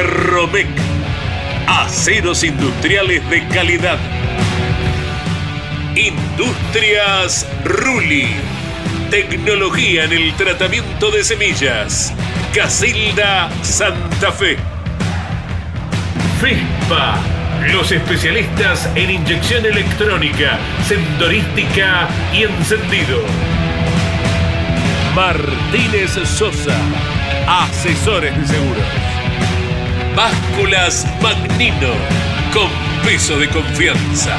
Fierromec. Aceros industriales de calidad. Industrias Ruli. Tecnología en el tratamiento de semillas. Casilda Santa Fe. FISPA. Los especialistas en inyección electrónica, sendorística y encendido. Martínez Sosa. Asesores de seguros. Básculas Magnino. Con peso de confianza.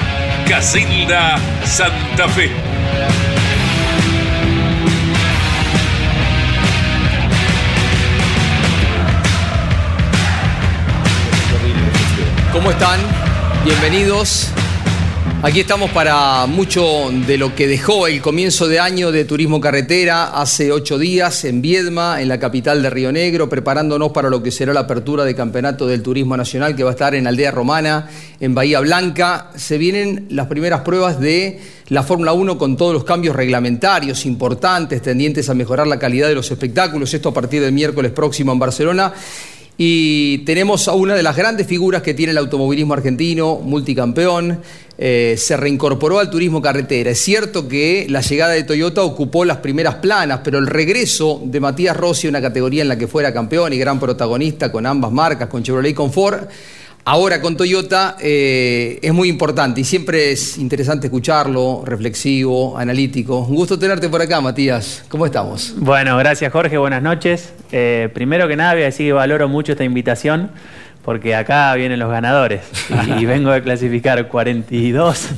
Casilda Santa Fe. ¿Cómo están? Bienvenidos. Aquí estamos para mucho de lo que dejó el comienzo de año de Turismo Carretera hace ocho días en Viedma, en la capital de Río Negro, preparándonos para lo que será la apertura del Campeonato del Turismo Nacional que va a estar en Aldea Romana, en Bahía Blanca. Se vienen las primeras pruebas de la Fórmula 1 con todos los cambios reglamentarios importantes, tendientes a mejorar la calidad de los espectáculos. Esto a partir del miércoles próximo en Barcelona. Y tenemos a una de las grandes figuras que tiene el automovilismo argentino, multicampeón, eh, se reincorporó al turismo carretera. Es cierto que la llegada de Toyota ocupó las primeras planas, pero el regreso de Matías Rossi, una categoría en la que fuera campeón y gran protagonista con ambas marcas, con Chevrolet y con Ford, ahora con Toyota eh, es muy importante y siempre es interesante escucharlo, reflexivo, analítico. Un gusto tenerte por acá, Matías. ¿Cómo estamos? Bueno, gracias Jorge, buenas noches. Eh, primero que nada voy a decir que valoro mucho esta invitación porque acá vienen los ganadores. Y, y vengo de clasificar 42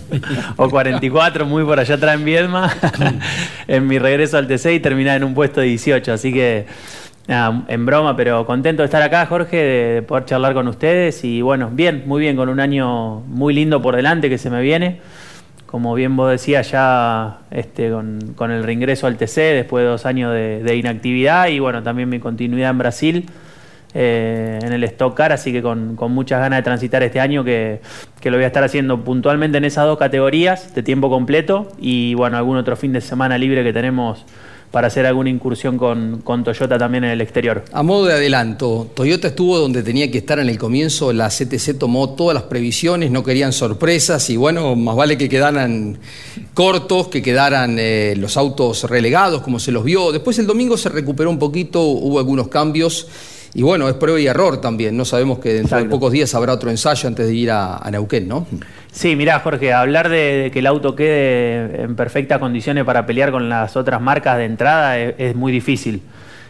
o 44 muy por allá atrás en Viedma en mi regreso al TC y terminar en un puesto de 18, así que nada, en broma, pero contento de estar acá Jorge, de poder charlar con ustedes. Y bueno, bien, muy bien, con un año muy lindo por delante que se me viene. Como bien vos decías, ya este, con, el reingreso al TC, después de dos años de, inactividad y bueno, también mi continuidad en Brasil eh, en el Stock Car, así que con, con, muchas ganas de transitar este año que, que, lo voy a estar haciendo puntualmente en esas dos categorías de tiempo completo y bueno, algún otro fin de semana libre que tenemos para hacer alguna incursión con, con, Toyota también en el exterior. A modo de adelanto, Toyota estuvo donde tenía que estar en el comienzo, la CTC tomó todas las previsiones, no querían sorpresas y bueno, más vale que quedaran cortos, que quedaran eh, los autos relegados como se los vio. Después el domingo se recuperó un poquito, hubo algunos cambios. Y bueno, es prueba y error también, ¿no? Sabemos que dentro Exacto. de pocos días habrá otro ensayo antes de ir a, a Neuquén, ¿no? Sí, mirá, Jorge, hablar de, de, que el auto quede en perfectas condiciones para pelear con las otras marcas de entrada es, es muy difícil,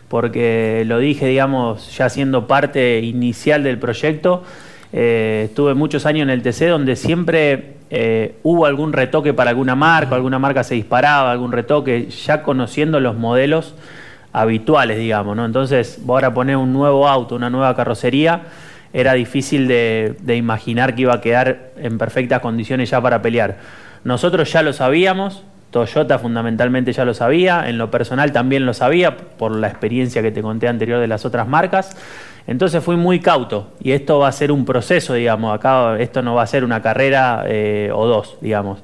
porque lo dije, digamos, ya siendo parte inicial del proyecto, eh, estuve muchos años en el TC donde siempre eh, hubo algún retoque para alguna marca, alguna marca se disparaba, algún retoque, ya conociendo los modelos habituales, digamos, ¿no? Entonces, ahora poner un nuevo auto, una nueva carrocería, era difícil de, imaginar que iba a quedar en perfectas condiciones ya para pelear. Nosotros ya lo sabíamos, Toyota fundamentalmente ya lo sabía, en lo personal también lo sabía por la experiencia que te conté anterior de las otras marcas. Entonces fui muy cauto y esto va a ser un proceso, digamos, acá esto no va a ser una carrera eh, o dos, digamos.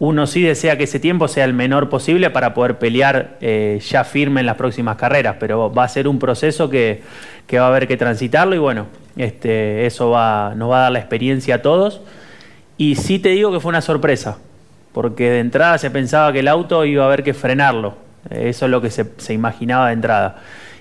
Uno sí desea que ese tiempo sea el menor posible para poder pelear eh, ya firme en las próximas carreras, pero va a ser un proceso que, que va a haber que transitarlo y bueno, este, eso va, nos va a dar la experiencia a todos. Y sí te digo que fue una sorpresa, porque de entrada se pensaba que el auto iba a haber que frenarlo. Eso es lo que se, se imaginaba de entrada.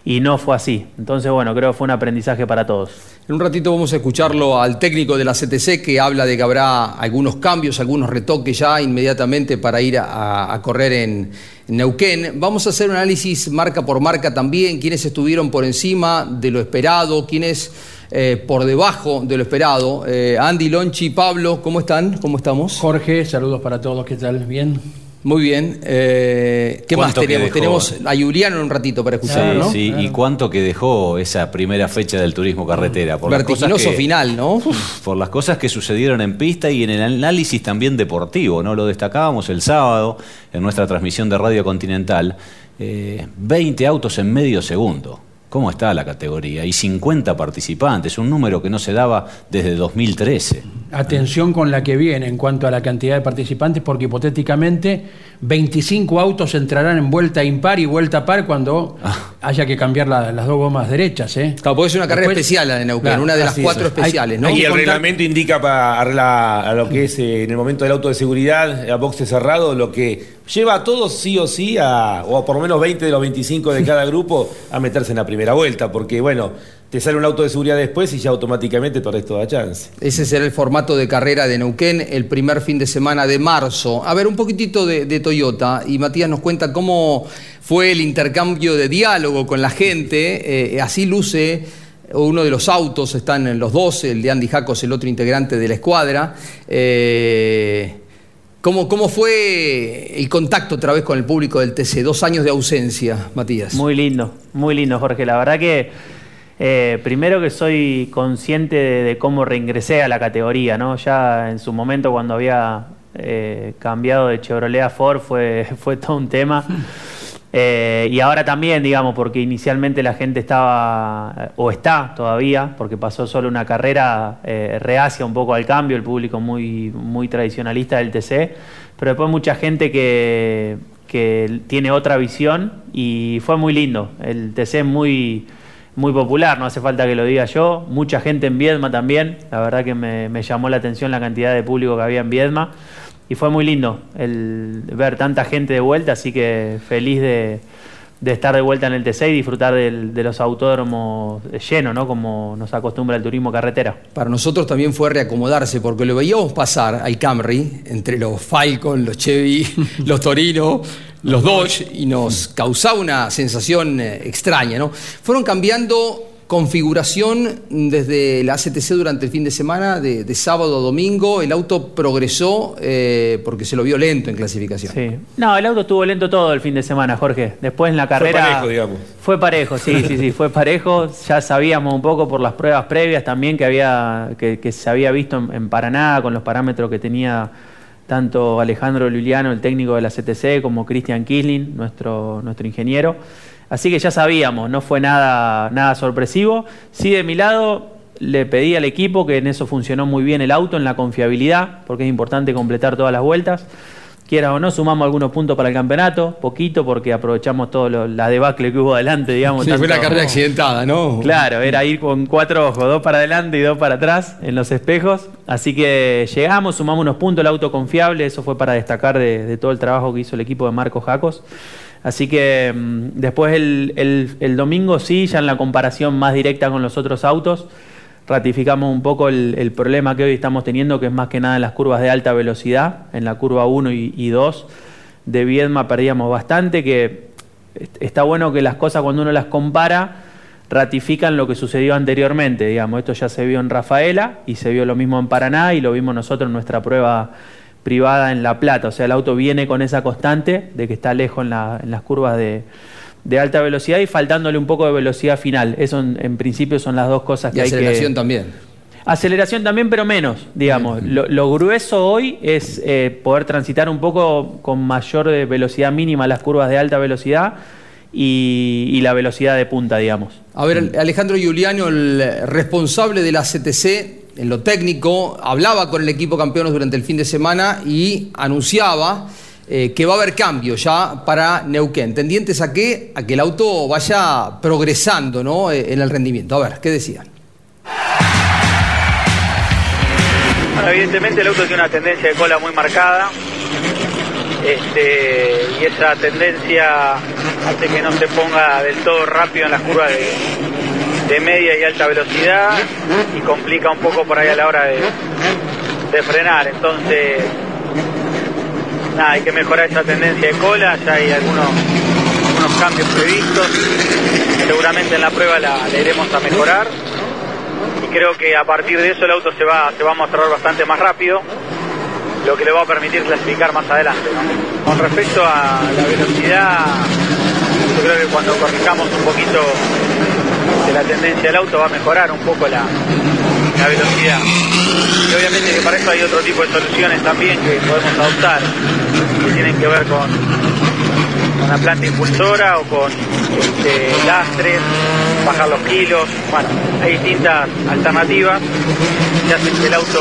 Y no fue así. Entonces, bueno, creo que fue un aprendizaje para todos. En un ratito vamos a escucharlo al técnico de la CTC que habla de que habrá algunos cambios, algunos retoques ya inmediatamente para ir a, a correr en, en Neuquén. Vamos a hacer un análisis marca por marca también, quiénes estuvieron por encima de lo esperado, quiénes eh, por debajo de lo esperado. Eh, Andy, Lonchi, Pablo, ¿cómo están? ¿Cómo estamos? Jorge, saludos para todos, ¿qué tal? ¿Bien? Muy bien. Eh, ¿Qué más ¿Cuánto que tenemos? Tenemos a Juliano en un ratito para escucharlo, Sí, ¿no? sí, y cuánto que dejó esa primera fecha del turismo carretera. Por las cosas Vertiginoso que- final, ¿no? Por las cosas que sucedieron en pista y en el análisis también deportivo, ¿no? Lo destacábamos el sábado en nuestra transmisión de Radio Continental. eh, 20 autos en medio segundo. ¿Cómo está la categoría? Y 50 participantes, un número que no se daba desde 2013. Atención con la que viene en cuanto a la cantidad de participantes, porque hipotéticamente 25 autos entrarán en vuelta impar y vuelta par cuando Ah. haya que cambiar la- las dos gomas derechas. ¿eh? Claro, porque es una carrera Después- especial la de Neuquén, Claro, una de las es. cuatro Hay- especiales, ¿no? hay Y el contar- reglamento indica para a la- a lo que es eh, en el momento del auto de seguridad, a boxe cerrado, lo que lleva a todos sí o sí, a, o por lo menos 20 de los 25 de cada grupo, a meterse en la primera vuelta, porque bueno, te sale un auto de seguridad después y ya automáticamente perdés toda chance. Ese será el formato de carrera de Neuquén el primer fin de semana de marzo. A ver, un poquitito de, de Toyota y Matías nos cuenta cómo fue el intercambio de diálogo con la gente. Eh, así luce uno de los autos, están en los dos, el de Andy Jacos, el otro integrante de la escuadra. Eh, ¿cómo, ¿Cómo fue el contacto otra vez con el público del TC? Dos años de ausencia, Matías. Muy lindo, muy lindo, Jorge. La verdad que eh, primero que soy consciente de, de cómo reingresé a la categoría, ¿no? Ya en su momento cuando había eh, cambiado de Chevrolet a Ford fue, fue todo un tema. Eh, y ahora también, digamos, porque inicialmente la gente estaba, eh, o está todavía, porque pasó solo una carrera eh, reacia un poco al cambio, el público muy, muy tradicionalista del TC, pero después mucha gente que, que tiene otra visión y fue muy lindo. El TC es muy, muy popular, no hace falta que lo diga yo. Mucha gente en Viedma también, la verdad que me, me llamó la atención la cantidad de público que había en Viedma. Y fue muy lindo el ver tanta gente de vuelta, así que feliz de, estar de vuelta en el TC y disfrutar de los autódromos llenos, ¿no? Como nos acostumbra el turismo carretera. Para nosotros también fue reacomodarse, porque lo veíamos pasar al Camry, entre los Falcon, los Chevy, los Torino, los Dodge, y nos causaba una sensación eh, extraña, ¿no? Fueron cambiando configuración desde la ACTC durante el fin de semana, de, de sábado a domingo. El auto progresó eh, porque se lo vio lento en clasificación. Sí. No, el auto estuvo lento todo el fin de semana, Jorge. Después en la carrera. parejo, digamos. Fue parejo, sí, sí, sí, fue parejo. Ya sabíamos un poco por las pruebas previas también que había, que, que se había visto en, en Paraná con los parámetros que tenía tanto Alejandro Luliano, el técnico de la CTC, como Christian Kisling, nuestro, nuestro ingeniero. Así que ya sabíamos, no fue nada, nada sorpresivo. Sí, de mi lado, le pedí al equipo que en eso funcionó muy bien el auto, en la confiabilidad, porque es importante completar todas las vueltas. Quieras o no, sumamos algunos puntos para el campeonato, poquito, porque aprovechamos todo lo- la debacle que hubo adelante, digamos. Sí, fue una tanto- carrera accidentada, ¿no? Claro, era ir con cuatro ojos, dos para adelante y dos para atrás en los espejos. Así que llegamos, sumamos unos puntos, el auto confiable, eso fue para destacar de, de todo el trabajo que hizo el equipo de Marcos Jacos. Así que mm, después el, el- domingo sí, ya en la comparación más directa con los otros autos, ratificamos un poco el, el problema que hoy estamos teniendo, que es más que nada en las curvas de alta velocidad, en la curva 1 y, y 2 de Viedma perdíamos bastante, que est- está bueno que las cosas cuando uno las compara, ratifican lo que sucedió anteriormente. Digamos, esto ya se vio en Rafaela y se vio lo mismo en Paraná y lo vimos nosotros en nuestra prueba privada en La Plata. O sea, el auto viene con esa constante de que está lejos en, las curvas de, alta velocidad y faltándole un poco de velocidad final. Eso en, principio son las dos cosas que hay que... aceleración también. Aceleración también, pero menos, digamos. Lo, grueso hoy es eh, poder transitar un poco con mayor velocidad mínima las curvas de alta velocidad y, la velocidad de punta, digamos. A ver, Alejandro Giuliano, el responsable de la CTC en lo técnico, hablaba con el equipo campeones durante el fin de semana y anunciaba eh, que va a haber cambio ya para Neuquén, tendientes a que, a que el auto vaya progresando ¿no? Eh, en el rendimiento. A ver, ¿qué decían? evidentemente el auto tiene una tendencia de cola muy marcada este, y esa tendencia hace que no se ponga del todo rápido en las curvas de, media y alta velocidad y complica un poco por ahí a la hora de, frenar. Entonces, nada, hay que mejorar esa tendencia de cola, ya hay algunos, cambios previstos, seguramente en la prueba la, iremos a mejorar y creo que a partir de eso el auto se va, se va a mostrar bastante más rápido lo que le va a permitir clasificar más adelante. Con respecto a la velocidad, yo creo que cuando corrijamos un poquito de la tendencia del auto va a mejorar un poco la, velocidad. Y obviamente que para eso hay otro tipo de soluciones también que podemos adoptar, que tienen que ver con, con la planta impulsora o con este, lastres, bajar los kilos. Bueno, hay distintas alternativas que hacen que el auto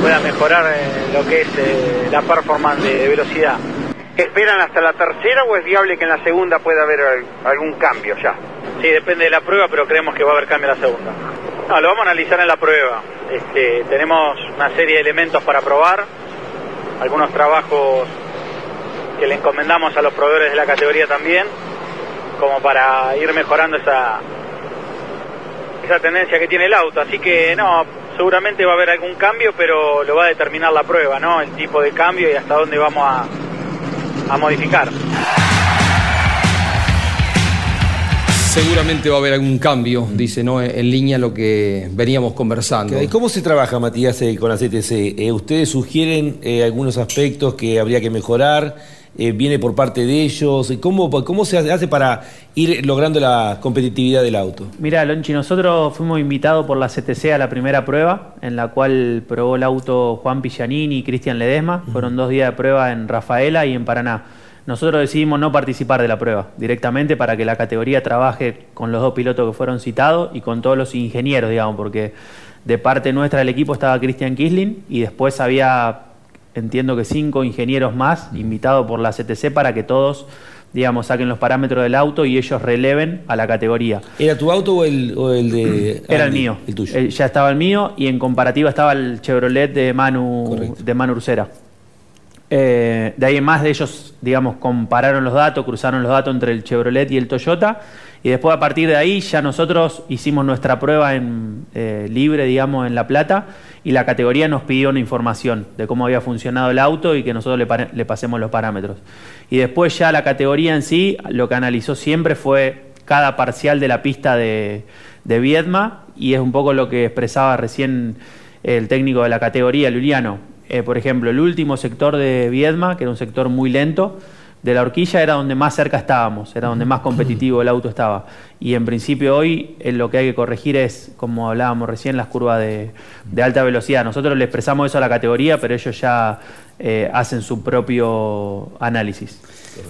pueda mejorar eh, lo que es eh, la performance de, velocidad. ¿Esperan hasta la tercera o es viable que en la segunda pueda haber algún cambio ya? Sí, depende de la prueba, pero creemos que va a haber cambio en la segunda. No, lo vamos a analizar en la prueba. Este, tenemos una serie de elementos para probar, algunos trabajos que le encomendamos a los proveedores de la categoría también, como para ir mejorando esa, esa tendencia que tiene el auto. Así que no, seguramente va a haber algún cambio, pero lo va a determinar la prueba, ¿no? El tipo de cambio y hasta dónde vamos a, a modificar. Seguramente va a haber algún cambio, dice, ¿no? En línea lo que veníamos conversando. ¿Y cómo se trabaja, Matías, eh, con la CTC? Eh, ¿Ustedes sugieren eh, algunos aspectos que habría que mejorar? Eh, viene por parte de ellos? ¿Cómo, ¿Cómo se hace para ir logrando la competitividad del auto? Mira, Lonchi, nosotros fuimos invitados por la CTC a la primera prueba, en la cual probó el auto Juan Pillanini y Cristian Ledesma. Fueron dos días de prueba en Rafaela y en Paraná. Nosotros decidimos no participar de la prueba directamente para que la categoría trabaje con los dos pilotos que fueron citados y con todos los ingenieros, digamos, porque de parte nuestra del equipo estaba Cristian Kisling y después había entiendo que cinco ingenieros más invitados por la CTC para que todos digamos, saquen los parámetros del auto y ellos releven a la categoría. ¿Era tu auto o el, de... Era el mío. El tuyo. Eh, ya estaba el mío y en comparativa estaba el Chevrolet de Manu, de Manu Ursera. Eh, de ahí en más de ellos, digamos, compararon los datos, cruzaron los datos entre el Chevrolet y el Toyota y después a partir de ahí ya nosotros hicimos nuestra prueba en, eh, libre, digamos, en La Plata, y la categoría nos pidió una información de cómo había funcionado el auto y que nosotros le, pasemos los parámetros. Y después ya la categoría en sí, lo que analizó siempre fue cada parcial de la pista de, de Viedma, y es un poco lo que expresaba recién el técnico de la categoría, Luliano. Eh, por ejemplo, el último sector de Viedma, que era un sector muy lento, de la horquilla era donde más cerca estábamos, era donde más competitivo el auto estaba. Y en principio hoy eh, lo que hay que corregir es, como hablábamos recién, las curvas de, alta velocidad. Nosotros le expresamos eso a la categoría, pero ellos ya eh, hacen su propio análisis.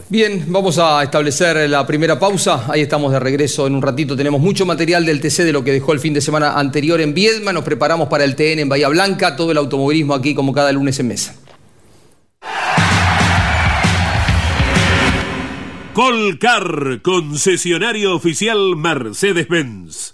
Bien, vamos a establecer la primera pausa. Ahí estamos de regreso en un ratito. Tenemos mucho material del TC de lo que dejó el fin de semana anterior en Viedma. Nos preparamos para el TN en Bahía Blanca. Todo el automovilismo aquí como cada lunes en mesa. Colcar, concesionario oficial Mercedes-Benz.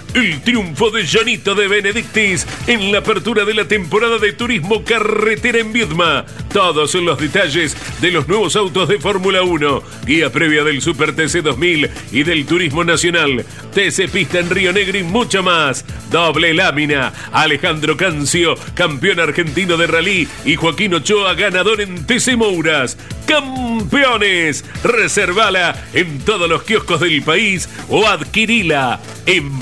El triunfo de Janito de Benedictis en la apertura de la temporada de turismo carretera en Viedma. Todos los detalles de los nuevos autos de Fórmula 1, guía previa del Super TC 2000 y del Turismo Nacional, TC Pista en Río Negro y mucho más. Doble lámina, Alejandro Cancio, campeón argentino de rally y Joaquín Ochoa, ganador en TC Mouras. Campeones, reservala en todos los kioscos del país o adquirila en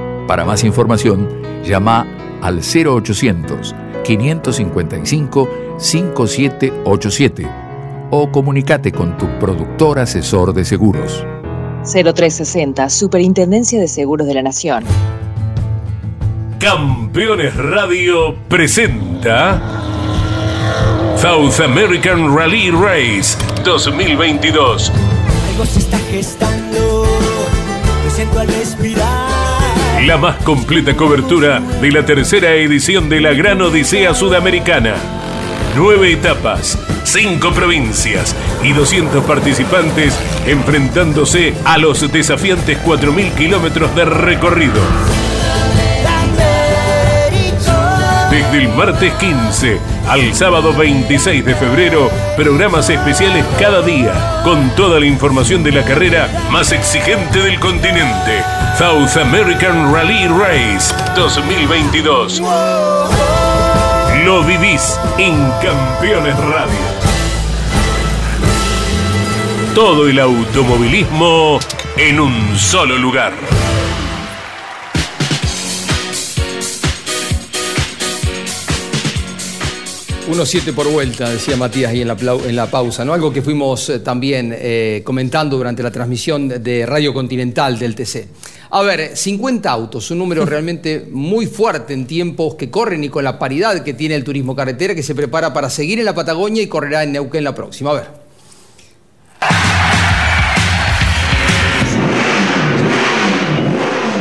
Para más información, llama al 0800 555 5787 o comunícate con tu productor asesor de seguros. 0360, Superintendencia de Seguros de la Nación. Campeones Radio presenta South American Rally Race 2022. Algo se está gestando, lo siento al respirar. La más completa cobertura de la tercera edición de la Gran Odisea Sudamericana. Nueve etapas, cinco provincias y 200 participantes enfrentándose a los desafiantes 4.000 kilómetros de recorrido. Desde el martes 15 al sábado 26 de febrero, programas especiales cada día, con toda la información de la carrera más exigente del continente. South American Rally Race 2022. Lo vivís en Campeones Radio. Todo el automovilismo en un solo lugar. Unos siete por vuelta, decía Matías ahí en la, plau- en la pausa, ¿no? Algo que fuimos eh, también eh, comentando durante la transmisión de Radio Continental del TC. A ver, 50 autos, un número realmente muy fuerte en tiempos que corren y con la paridad que tiene el turismo carretera que se prepara para seguir en la Patagonia y correrá en Neuquén la próxima. A ver.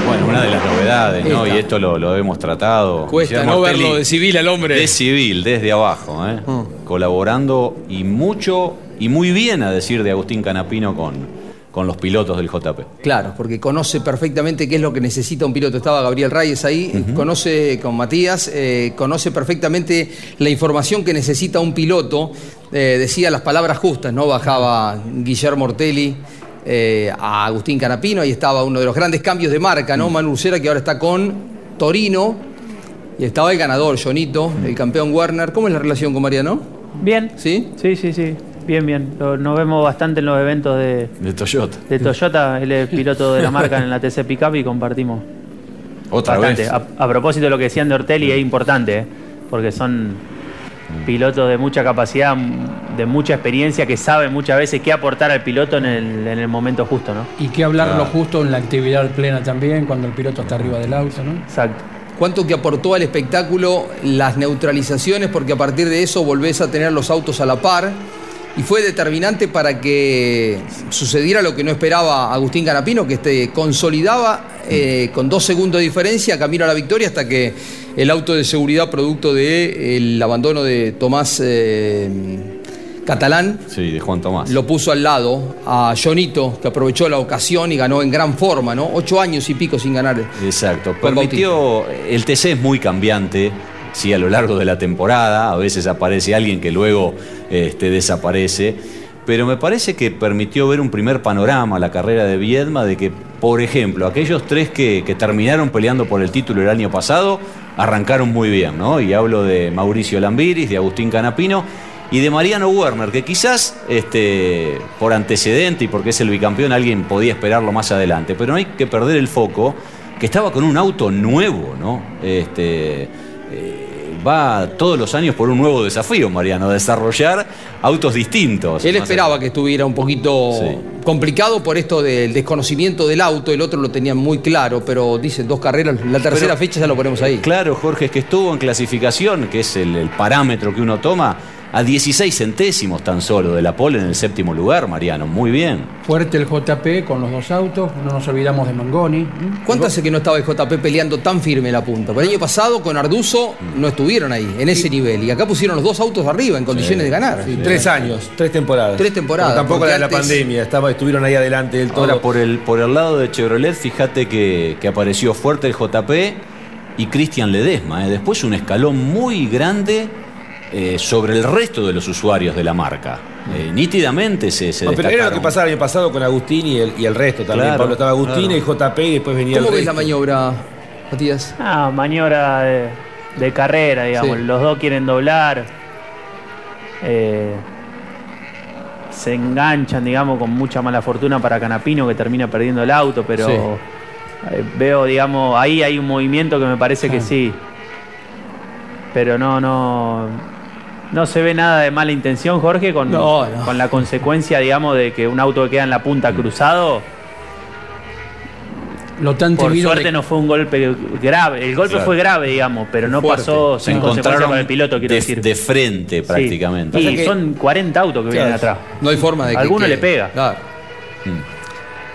Bueno, una de las novedades, ¿no? Esta. Y esto lo, lo hemos tratado. Cuesta Guillermo no verlo de civil al hombre. De civil, desde abajo, ¿eh? Colaborando y mucho y muy bien, a decir de Agustín Canapino, con, con los pilotos del JP. Claro, porque conoce perfectamente qué es lo que necesita un piloto. Estaba Gabriel Reyes ahí, conoce con Matías, eh, conoce perfectamente la información que necesita un piloto. Eh, decía las palabras justas, ¿no? Bajaba Guillermo Ortelli eh, a Agustín Canapino, ahí estaba uno de los grandes cambios de marca, ¿no? Manu Lucera, que ahora está con Torino. Y estaba el ganador, Jonito, el campeón Werner. ¿Cómo es la relación con Mariano? Bien. ¿Sí? Sí, sí, sí. Bien, bien. Lo- Nos vemos bastante en los eventos de, De Toyota. de Toyota. Él es piloto de la marca en la TC Pickup y compartimos Otra bastante. vez. A, a propósito de lo que decían de Ortelli, es importante, ¿eh? porque son pilotos de mucha capacidad, de mucha experiencia, que saben muchas veces qué aportar al piloto en el, en el momento justo, ¿no? Y que hablarlo Ah. justo en la actividad plena también, cuando el piloto está arriba del auto, ¿no? Exacto. ¿Cuánto que aportó al espectáculo las neutralizaciones? Porque a partir de eso volvés a tener los autos a la par. Y fue determinante para que sucediera lo que no esperaba Agustín Canapino, que este, consolidaba eh, con dos segundos de diferencia camino a la victoria hasta que el auto de seguridad, producto del abandono de Tomás eh, catalán, Sí, de Juan Tomás. lo puso al lado a Jonito, que aprovechó la ocasión y ganó en gran forma, ¿no? Ocho años y pico sin ganar. Exacto. Permitió. El TC es muy cambiante. Sí, a lo largo de la temporada. A veces aparece alguien que luego este, desaparece. Pero me parece que permitió ver un primer panorama a la carrera de Viedma de que, por ejemplo, aquellos tres que, que terminaron peleando por el título el año pasado arrancaron muy bien, ¿no? Y hablo de Mauricio Lambiris, de Agustín Canapino y de Mariano Werner, que quizás este, por antecedente y porque es el bicampeón alguien podía esperarlo más adelante, pero no hay que perder el foco, que estaba con un auto nuevo, ¿no? Este, eh, va todos los años por un nuevo desafío, Mariano, desarrollar autos distintos. Él esperaba que estuviera un poquito complicado por esto del desconocimiento del auto, el otro lo tenía muy claro, pero dicen dos carreras, la tercera Pero- fecha ya lo ponemos ahí. Claro, Jorge, es que estuvo en clasificación, que es el, el parámetro que uno toma, a 16 centésimos tan solo de la pole en el séptimo lugar, Mariano. Muy bien. Fuerte el JP con los dos autos, no nos olvidamos de Mangoni. ¿Cuánto hace que no estaba el JP peleando tan firme la punta? Por el año pasado con Arduzo no estuvieron ahí, en ese nivel. Y acá pusieron los dos autos arriba en condiciones de ganar. Sí, tres años, tres temporadas. Tres temporadas, Pero tampoco la de la antes- pandemia, estaba, estuvieron ahí adelante del todo. Ahora, por el, por el lado de Chevrolet, fíjate que, que apareció fuerte el JP y Cristian Ledesma. ¿eh? Después un escalón muy grande eh, sobre el resto de los usuarios de la marca. Eh, nítidamente se, se No, pero era lo que pasaba el año pasado con Agustín y el, y el resto también. Claro, Pablo estaba Agustín, claro. el JP y después venía ¿Cómo el ves la maniobra, Matías? Ah, maniobra de, de carrera, digamos. Sí. Los dos quieren doblar. Eh, se enganchan, digamos, con mucha mala fortuna para Canapino que termina perdiendo el auto, pero Sí. eh, veo, digamos, ahí hay un movimiento que me parece que sí. Pero no, no. No se ve nada de mala intención, Jorge, con, No, no. con la consecuencia, digamos, de que un auto que queda en la punta cruzado. Lo tan Por suerte de- no fue un golpe grave. El golpe Claro. fue grave, digamos, pero no Fuerte. pasó Se sin consecuencia encontraron para el piloto, quiero de, decir. de frente Sí. prácticamente. Y que- son 40 autos que vienen atrás. No hay forma de que. Alguno que- le pega. Claro.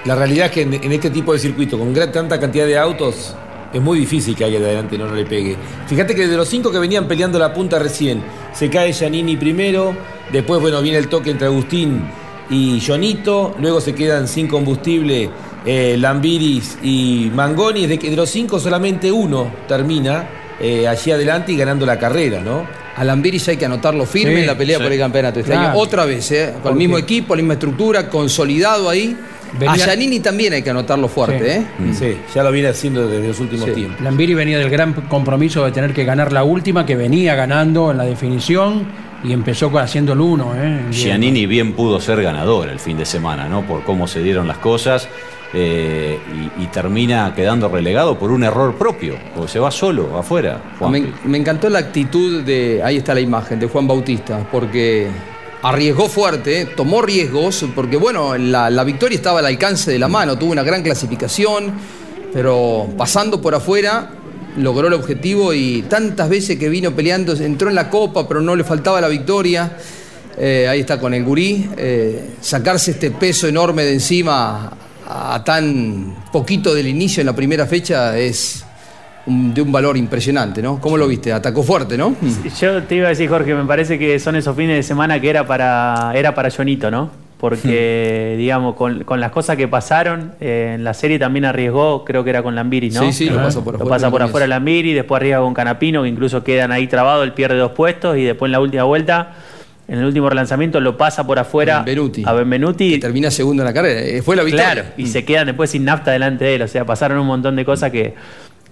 La realidad es que en, en este tipo de circuito, con gran, tanta cantidad de autos, es muy difícil que alguien de adelante no, no le pegue. Fíjate que de los cinco que venían peleando la punta recién, se cae Giannini primero, después bueno viene el toque entre Agustín y Jonito, luego se quedan sin combustible eh, Lambiris y Mangoni, de, que de los cinco solamente uno termina eh, allí adelante y ganando la carrera, ¿no? A Lambiris hay que anotarlo firme Sí, en la pelea sí. por el campeonato este Claro. año. Otra vez, ¿eh? Con el mismo equipo, la misma estructura, consolidado ahí. Venía- A Giannini también hay que anotarlo fuerte, Sí. ¿eh? Sí, ya lo viene haciendo desde los últimos Sí. tiempos. Lambiri venía del gran compromiso de tener que ganar la última, que venía ganando en la definición y empezó con- haciendo el uno. ¿eh? Giannini bien pudo ser ganador el fin de semana, ¿no? Por cómo se dieron las cosas. eh, y, y termina quedando relegado por un error propio, porque se va solo afuera. Me encantó la actitud de, ahí está la imagen, de Juan Bautista, porque arriesgó fuerte, tomó riesgos, porque bueno, la, la victoria estaba al alcance de la mano, tuvo una gran clasificación, pero pasando por afuera logró el objetivo y tantas veces que vino peleando, entró en la copa, pero no le faltaba la victoria. Eh, ahí está con el gurí, eh, sacarse este peso enorme de encima a, tan poquito del inicio en la primera fecha es de un valor impresionante, ¿no? ¿Cómo lo viste? Atacó fuerte, ¿no? Yo te iba a decir, Jorge, me parece que son esos fines de semana que era para, era para Jonito, ¿no? Porque, digamos, con, con las cosas que pasaron, eh, en la serie también arriesgó, creo que era con Lambiri, ¿no? Sí, sí, lo pasó por Lo afuera pasa por afuera Lambiri, después arriesga con Canapino, que incluso quedan ahí trabados, él pierde dos puestos y después en la última vuelta, en el último relanzamiento, lo pasa por afuera Benvenuti. a Benvenuti. Termina segundo en la carrera. eh, Fue la victoria. Claro, y se quedan después sin nafta delante de él. O sea, pasaron un montón de cosas que,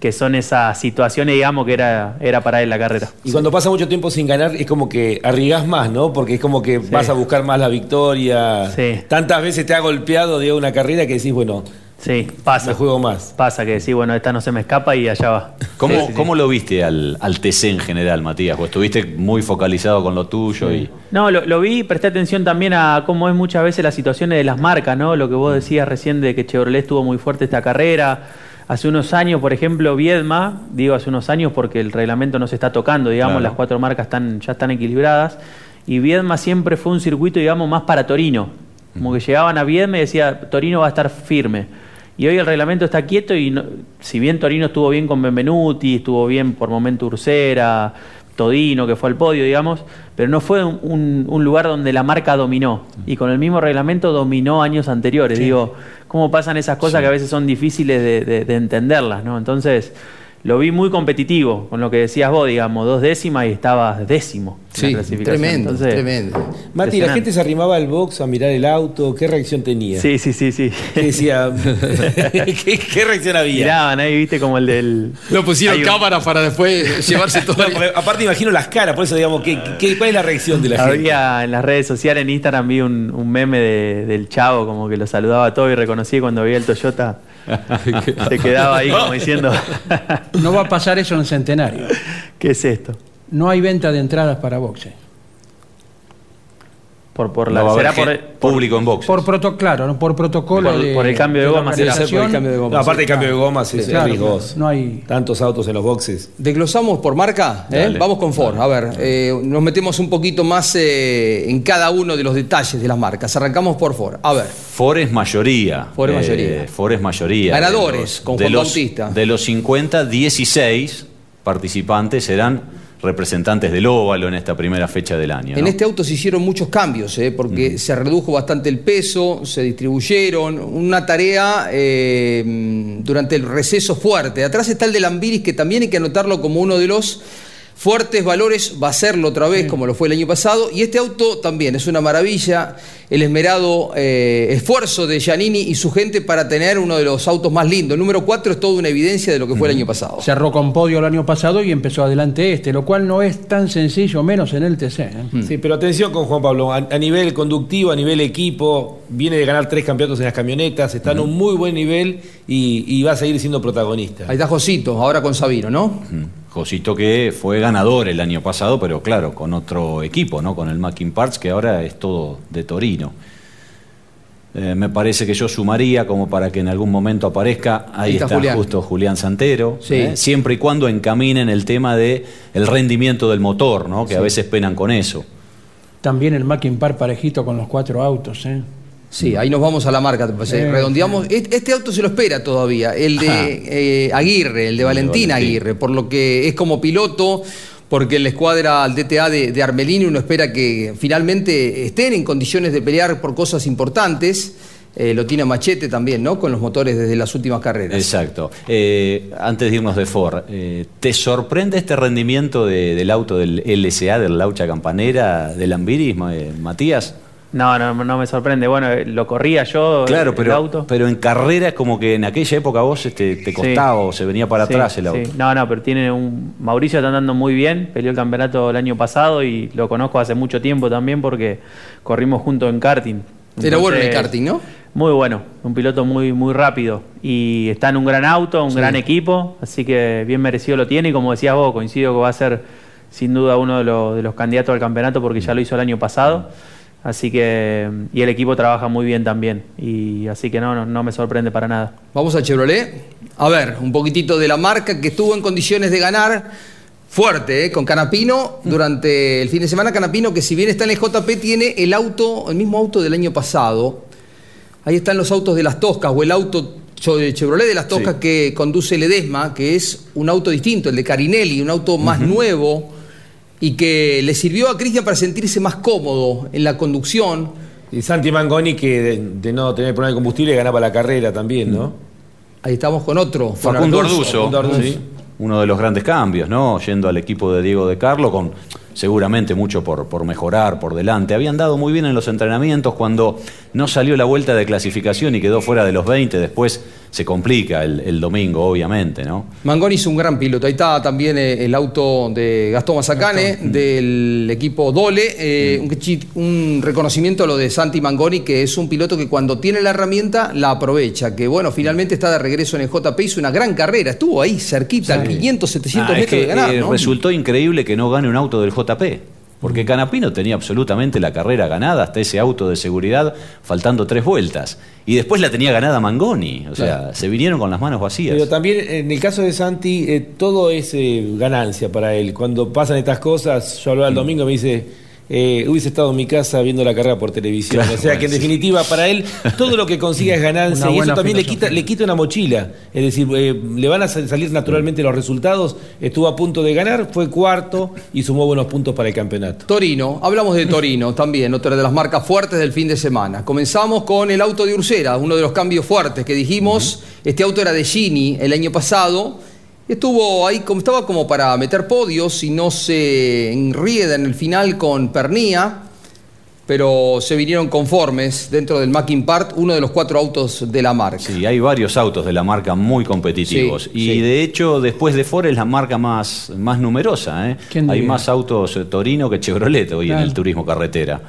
que son esas situaciones, digamos, que era, era para él la carrera. Y cuando pasa mucho tiempo sin ganar, es como que arriesgás más, ¿no? Porque es como que vas a buscar más la victoria. Sí. Tantas veces te ha golpeado de una carrera que decís, bueno, Sí, pasa. me juego más. Pasa que sí, bueno, esta no se me escapa y allá va. ¿Cómo, Sí, sí, sí. cómo lo viste al, al TC en general, Matías? ¿O estuviste muy focalizado con lo tuyo? y No, lo, lo vi, presté atención también a cómo es muchas veces las situaciones de las marcas, ¿no? Lo que vos decías recién de que Chevrolet estuvo muy fuerte esta carrera. Hace unos años, por ejemplo, Viedma, digo hace unos años porque el reglamento no se está tocando, digamos, Claro. las cuatro marcas están, ya están equilibradas. Y Viedma siempre fue un circuito, digamos, más para Torino. Como que llegaban a Viedma y decía, Torino va a estar firme. Y hoy el reglamento está quieto y no- si bien Torino estuvo bien con Benvenuti, estuvo bien por momento Ursera, Todino, que fue al podio, digamos, pero no fue un, un- un lugar donde la marca dominó. Y con el mismo reglamento dominó años anteriores. Digo, ¿cómo pasan esas cosas que a veces son difíciles de, de- de entenderlas? ¿no? Entonces, lo vi muy competitivo, con lo que decías vos, digamos, dos décimas y estabas décimo. en la Sí, clasificación. tremendo, Entonces, Mati, la gente se arrimaba al box a mirar el auto, ¿qué reacción tenía? Sí, sí, sí, sí. ¿Qué decía? ¿Qué, qué reacción había? Miraban ahí, viste, como el del. Lo pusieron un- cámara para después llevarse todo. No, aparte imagino las caras, por eso digamos, ¿qué, qué, cuál es la reacción de la gente? Había en las redes sociales, en Instagram, vi un, un meme de- del chavo, como que lo saludaba a todo y reconocí cuando veía el Toyota. se quedaba ahí como diciendo, No va a pasar eso en el centenario. ¿qué es esto? No hay venta de entradas para boxe. Por, por No la, va a será por, público en box. Por protocolo, claro, ¿no? por protocolo Por- de, por el cambio de la goma, será. organización. Por el cambio de goma. No, aparte del cambio de gomas es Claro, riesgoso. No hay. Tantos autos en los boxes. Desglosamos por marca, ¿eh? Dale. vamos con Ford. A ver, eh, nos metemos un poquito más eh, en cada uno de los detalles de las marcas. Arrancamos por Ford. A ver, Ford es mayoría. Ford es mayoría. Ford es mayoría. Ganadores, De los- con de Juan los- Bautista. De los 50, 16 participantes serán representantes del óvalo en esta primera fecha del año. en este auto se hicieron muchos cambios, ¿eh? porque se redujo bastante el peso, se distribuyeron, una tarea eh, durante el receso fuerte. Atrás está el de Lambiris, que también hay que anotarlo como uno de los fuertes valores, va a serlo otra vez, como lo fue el año pasado. Y este auto también es una maravilla, el esmerado eh, esfuerzo de Giannini y su gente para tener uno de los autos más lindos. El número 4 es toda una evidencia de lo que fue el año pasado. Cerró con podio el año pasado y empezó adelante este, lo cual no es tan sencillo, menos en el TC. ¿eh? Sí, pero atención con Juan Pablo. A, a nivel conductivo, a nivel equipo, viene de ganar tres campeonatos en las camionetas, está en un muy buen nivel y, y va a seguir siendo protagonista. Ahí está Josito, ahora con Sabino, ¿no? Mm. Josito que fue ganador el año pasado, pero claro, con otro equipo, ¿no? Con el Mackin Parts, que ahora es todo de Torino. Eh, me parece que yo sumaría como para que en algún momento aparezca, ahí, Ahí está está, Julián. justo Julián Santero, Sí. ¿eh? siempre y cuando encaminen el tema de el rendimiento del motor, ¿no? que a veces penan con eso. También el Mackin Par parejito con los cuatro autos. ¿eh? Sí, ahí nos vamos a la marca. pues, eh, redondeamos. Este auto se lo espera todavía, el de eh, Aguirre, el de Valentina Valentín. Aguirre, por lo que es como piloto, porque en la escuadra al DTA de, de Armelini uno espera que finalmente estén en condiciones de pelear por cosas importantes. Eh, lo tiene Machete también, ¿no? Con los motores desde las últimas carreras. Exacto. Eh, antes de irnos de Ford, eh, ¿te sorprende este rendimiento de- del auto del LSA, del Laucha Campanera, del Ambiris, Ma- Matías? No, no, no me sorprende. Bueno, eh, lo corría yo, Claro, el pero, auto. pero en carrera es como que en aquella época vos este, te costaba o se venía para Sí, atrás el auto. sí. No, no, pero tiene un. Mauricio está andando muy bien. Peleó el campeonato el año pasado y lo conozco hace mucho tiempo también porque corrimos juntos en karting. Era bueno en el karting, ¿no? Muy bueno, un piloto muy, muy rápido. Y está en un gran auto, un Sí. gran equipo, así que bien merecido lo tiene. Y como decías vos, coincido que va a ser sin duda uno de los, de los candidatos al campeonato porque ya lo hizo el año pasado. Así que. Y el equipo trabaja muy bien también. Y así que no, no, no me sorprende para nada. Vamos a Chevrolet. A ver, un poquitito de la marca que estuvo en condiciones de ganar fuerte, ¿eh? con Canapino durante el fin de semana. Canapino, que si bien está en el JP, tiene el auto, el mismo auto del año pasado. Ahí están los autos de las Toscas o el auto Chevrolet de las Toscas que conduce Ledesma, que es un auto distinto, el de Carinelli, un auto más nuevo y que le sirvió a Cristian para sentirse más cómodo en la conducción. Y Santi Mangoni, que de, de no tener problema de combustible, ganaba la carrera también, ¿no? Ahí estamos con otro. Facundo Arduzo. sí, uno de los grandes cambios, ¿no? Yendo al equipo de Diego de Carlo con seguramente mucho por, por mejorar por delante. Habían dado muy bien en los entrenamientos cuando no salió la vuelta de clasificación y quedó fuera de los 20, después se complica el, el domingo, obviamente, ¿no? Mangoni es un gran piloto. Ahí está también eh, el auto de Gastón Mazacane, del equipo Dole. eh, un, chi- un reconocimiento a lo de Santi Mangoni, que es un piloto que cuando tiene la herramienta la aprovecha. Que bueno, finalmente está de regreso en el JP, hizo una gran carrera. Estuvo ahí cerquita, 500, 700 Ah, es metros que de ganar. eh, ¿no? resultó increíble que no gane un auto del JP. Porque Canapino tenía absolutamente la carrera ganada hasta ese auto de seguridad, faltando tres vueltas. Y después la tenía ganada Mangoni. O sea, se vinieron con las manos vacías. Pero también en el caso de Santi, eh, todo es eh, ganancia para él. Cuando pasan estas cosas, yo hablaba el domingo y me dice, eh, hubiese estado en mi casa viendo la carrera por televisión. o sea que en definitiva, para él, todo lo que consiga es ganancia y eso también le quita, le quita una mochila. Es decir, eh, le van a sal- salir naturalmente los resultados. Estuvo a punto de ganar, fue cuarto y sumó buenos puntos para el campeonato. Torino, hablamos de Torino también, otra de las marcas fuertes del fin de semana. Comenzamos con el auto de Ursera, uno de los cambios fuertes que dijimos. Este auto era de Gini el año pasado. Estuvo ahí, como estaba como para meter podios y no se enrieda en el final con Pernía, pero se vinieron conformes dentro del Mackin Part, uno de los cuatro autos de la marca. Sí, hay varios autos de la marca muy competitivos. Sí, y sí. de hecho, después de Ford es la marca más, más numerosa. ¿eh? ¿Quién Hay más autos eh, Torino que Chevrolet hoy en el turismo carretera.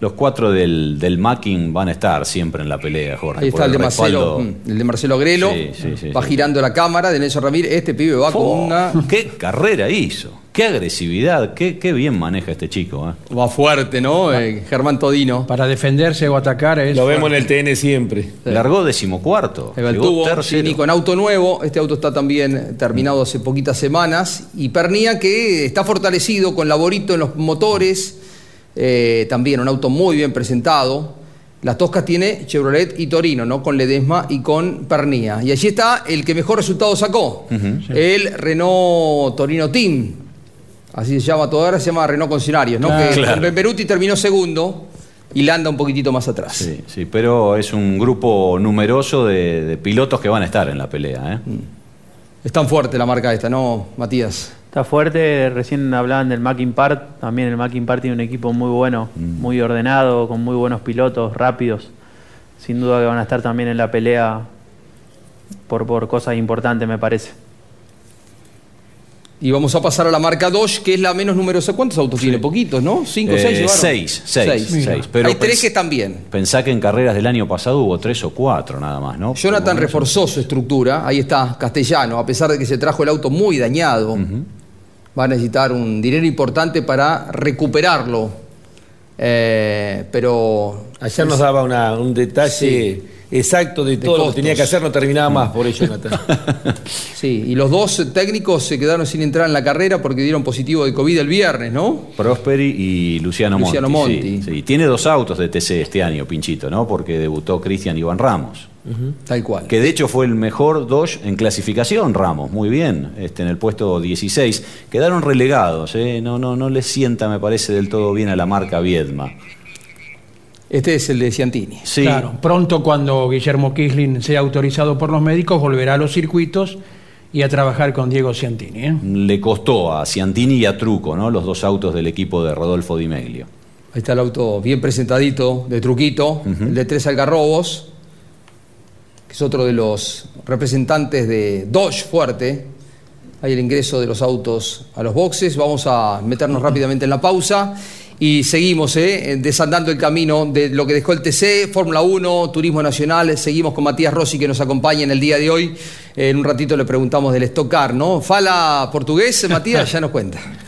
Los cuatro del, del Mackin van a estar siempre en la pelea, Jorge. Ahí está el de Marcelo, mm, el de Marcelo Grelo. Sí, sí, sí, va sí. girando la cámara de Nelson Ramírez. Este pibe va con una. ¡Qué carrera hizo! ¡Qué agresividad! ¡Qué, qué bien maneja este chico! ¿eh? Va fuerte, ¿no? Eh, Germán Todino. Para defenderse o atacar es. Lo vemos en el TN siempre. Largó decimocuarto. Llegó tercero. Gini con auto nuevo. Este auto está también terminado hace poquitas semanas. Y Pernía que está fortalecido con laborito en los motores. Eh, también un auto muy bien presentado. Las Toscas tiene Chevrolet y Torino, ¿no? Con Ledesma y con Pernía. Y allí está el que mejor resultado sacó. El Renault Torino Team. Así se llama todo ahora, se llama Renault Concesionarios, ¿no? Claro. que Claro. con Benvenuti terminó segundo y Landa un poquitito más atrás. Sí, sí, pero es un grupo numeroso de, de pilotos que van a estar en la pelea. ¿eh? Es tan fuerte la marca esta, ¿no, Matías? Está fuerte, recién hablaban del Mackin Part, también el Mackin Part tiene un equipo muy bueno, Mm. muy ordenado, con muy buenos pilotos, rápidos. Sin duda que van a estar también en la pelea por, por cosas importantes, me parece. Y vamos a pasar a la marca Dodge, que es la menos numerosa. ¿Cuántos autos tiene? Poquitos, ¿no? ¿Cinco, Eh, seis llevaron? seis, seis, seis. Pero Hay tres que están bien. Pensá que en carreras del año pasado hubo tres o cuatro nada más, ¿no? Jonathan reforzó su estructura. Ahí está, castellano. A pesar de que se trajo el auto muy dañado, va a necesitar un dinero importante para recuperarlo. Eh, pero. Ayer nos daba una- un detalle exacto de todo lo que tenía que hacer, no terminaba más por ello, Jonathan. Sí, y los dos técnicos se quedaron sin entrar en la carrera porque dieron positivo de COVID el viernes, ¿no? Prosperi y Luciano, Luciano Monti. Monti. sí, sí. Tiene dos autos de TC este año, Pinchito, ¿no? Porque debutó Cristian Iván Ramos. Tal cual. Que de hecho fue el mejor Dodge en clasificación, Ramos, muy bien, este, en el puesto 16. Quedaron relegados, ¿eh? no, no, no les sienta, me parece, del todo bien a la marca Viedma. Este es el de Ciantini. Sí, Claro, pronto cuando Guillermo Kisling sea autorizado por los médicos, volverá a los circuitos y a trabajar con Diego Ciantini. ¿eh? le costó a Ciantini y a Truco, ¿no? los dos autos del equipo de Rodolfo Di Meglio. Ahí está el auto bien presentadito de Truquito, el de Tres Algarrobos, que es otro de los representantes de Dodge fuerte. Hay el ingreso de los autos a los boxes. Vamos a meternos rápidamente en la pausa y seguimos eh, desandando el camino de lo que dejó el TC, Fórmula 1, Turismo Nacional. Seguimos con Matías Rossi que nos acompaña en el día de hoy. En un ratito le preguntamos del Stock Car, ¿no? Fala portugués, Matías, ya nos cuenta.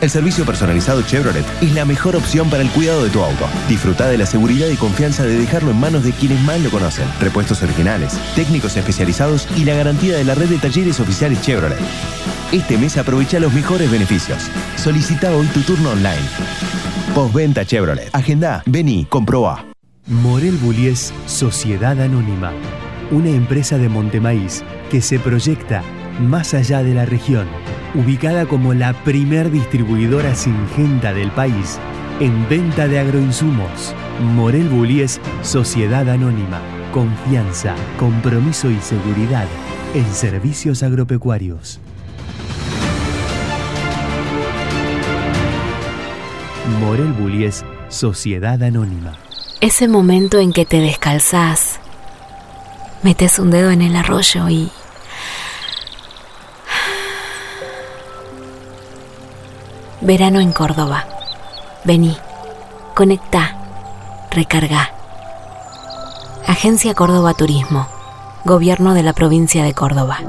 El servicio personalizado Chevrolet es la mejor opción para el cuidado de tu auto. Disfruta de la seguridad y confianza de dejarlo en manos de quienes más lo conocen. Repuestos originales, técnicos especializados y la garantía de la red de talleres oficiales Chevrolet. Este mes aprovecha los mejores beneficios. Solicita hoy tu turno online. Postventa Chevrolet. Agenda, vení, comprobá. Morel Bullies Sociedad Anónima, una empresa de Montemaíz que se proyecta más allá de la región, ubicada como la primer distribuidora singenta del país en venta de agroinsumos. Morel Bullies Sociedad Anónima, confianza, compromiso y seguridad en servicios agropecuarios. Morel Bullies Sociedad Anónima. Ese momento en que te descalzás, metes un dedo en el arroyo y... Verano en Córdoba. Vení, conectá, recarga. Agencia Córdoba Turismo. Gobierno de la provincia de Córdoba.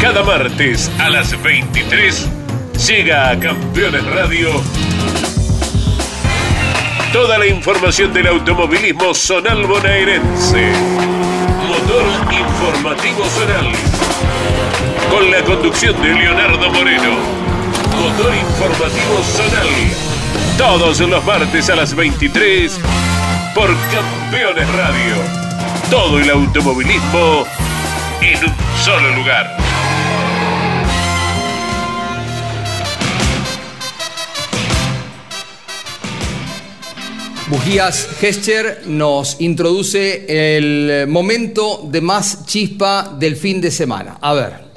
Cada martes a las 23 llega a Campeones Radio toda la información del automovilismo zonal bonaerense. Motor Informativo Zonal. Con la conducción de Leonardo Moreno. Motor Informativo Zonal. Todos los martes a las 23 por Campeones Radio. Todo el automovilismo en un solo lugar. Bujías Gescher nos introduce el momento de más chispa del fin de semana. A ver.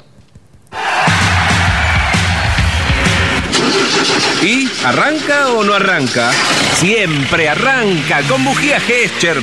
¿Y arranca o no arranca? Siempre arranca con bujía Gescher.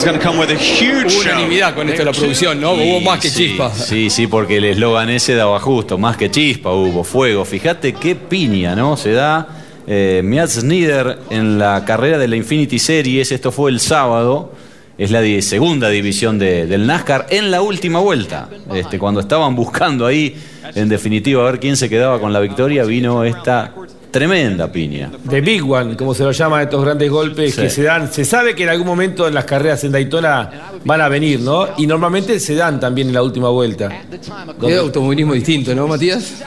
Hubo unanimidad con esto de la producción, ¿no? Hubo más que Sí, chispa. Sí, sí, porque el eslogan ese daba justo, más que chispa hubo, fuego. Fíjate qué piña, ¿no? Se da eh, Miat Snyder en la carrera de la Infinity Series, esto fue el sábado, es la segunda división de- del NASCAR en la última vuelta. Este, cuando estaban buscando ahí, en definitiva, a ver quién se quedaba con la victoria, vino esta tremenda piña. The Big One, como se lo llama estos grandes golpes Sí. que se dan. Se sabe que en algún momento en las carreras en Daytona van a venir, ¿no? Y normalmente se dan también en la última vuelta. Qué automovilismo distinto, ¿no, Matías?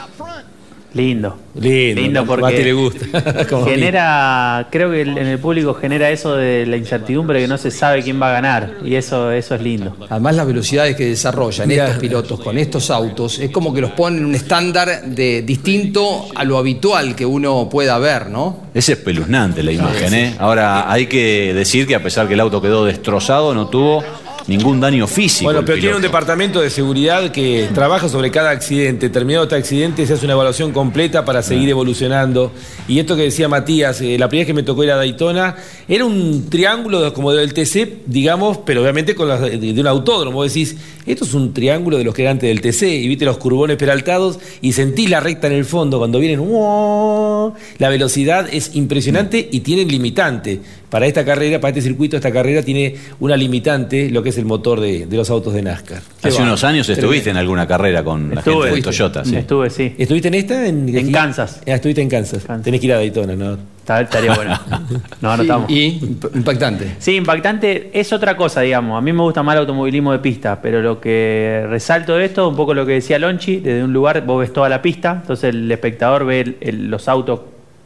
Lindo. Lindo, Lindo a porque Mati le gusta. A genera, creo que el- en el público genera eso de la incertidumbre que no se sabe quién va a ganar y eso, eso es lindo. Además las velocidades que desarrollan Mirá. estos pilotos con estos autos es como que los ponen en un estándar de distinto a lo habitual que uno pueda ver, ¿no? Es espeluznante la imagen, ¿eh? Ahora hay que decir que a pesar que el auto quedó destrozado, no tuvo ningún daño físico. Bueno, pero tiene un departamento de seguridad que trabaja sobre cada accidente. Terminado este accidente, se hace una evaluación completa para seguir evolucionando. Y esto que decía Matías, eh, la primera vez que me tocó ir a Daytona, era un triángulo como del TC, digamos, pero obviamente con las de, de un autódromo. Vos decís, esto es un triángulo de los que eran antes del TC, y viste los curbones peraltados, y sentís la recta en el fondo cuando vienen. ¡wow! La velocidad es impresionante y tiene limitante. Para esta carrera, para este circuito, esta carrera tiene una limitante, lo que es el motor de, de los autos de NASCAR. Hace unos años estuviste en alguna carrera con la gente de Toyota, sí. Estuve, sí. ¿Estuviste en esta? En, En Kansas. Ah, estuviste en Kansas. Tenés que ir a Daytona, ¿no? Estaría bueno. No, no estamos. Y impactante. Sí, impactante es otra cosa, digamos. A mí me gusta más el automovilismo de pista, pero lo que resalto de esto, un poco lo que decía Lonchi, desde un lugar vos ves toda la pista, entonces el espectador ve el- el- los autos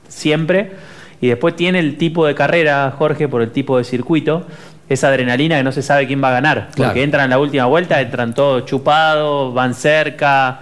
siempre, y después tiene el tipo de carrera, Jorge, por el tipo de circuito, esa adrenalina que no se sabe quién va a ganar, Claro. porque entran en la última vuelta, entran todos chupados, van cerca,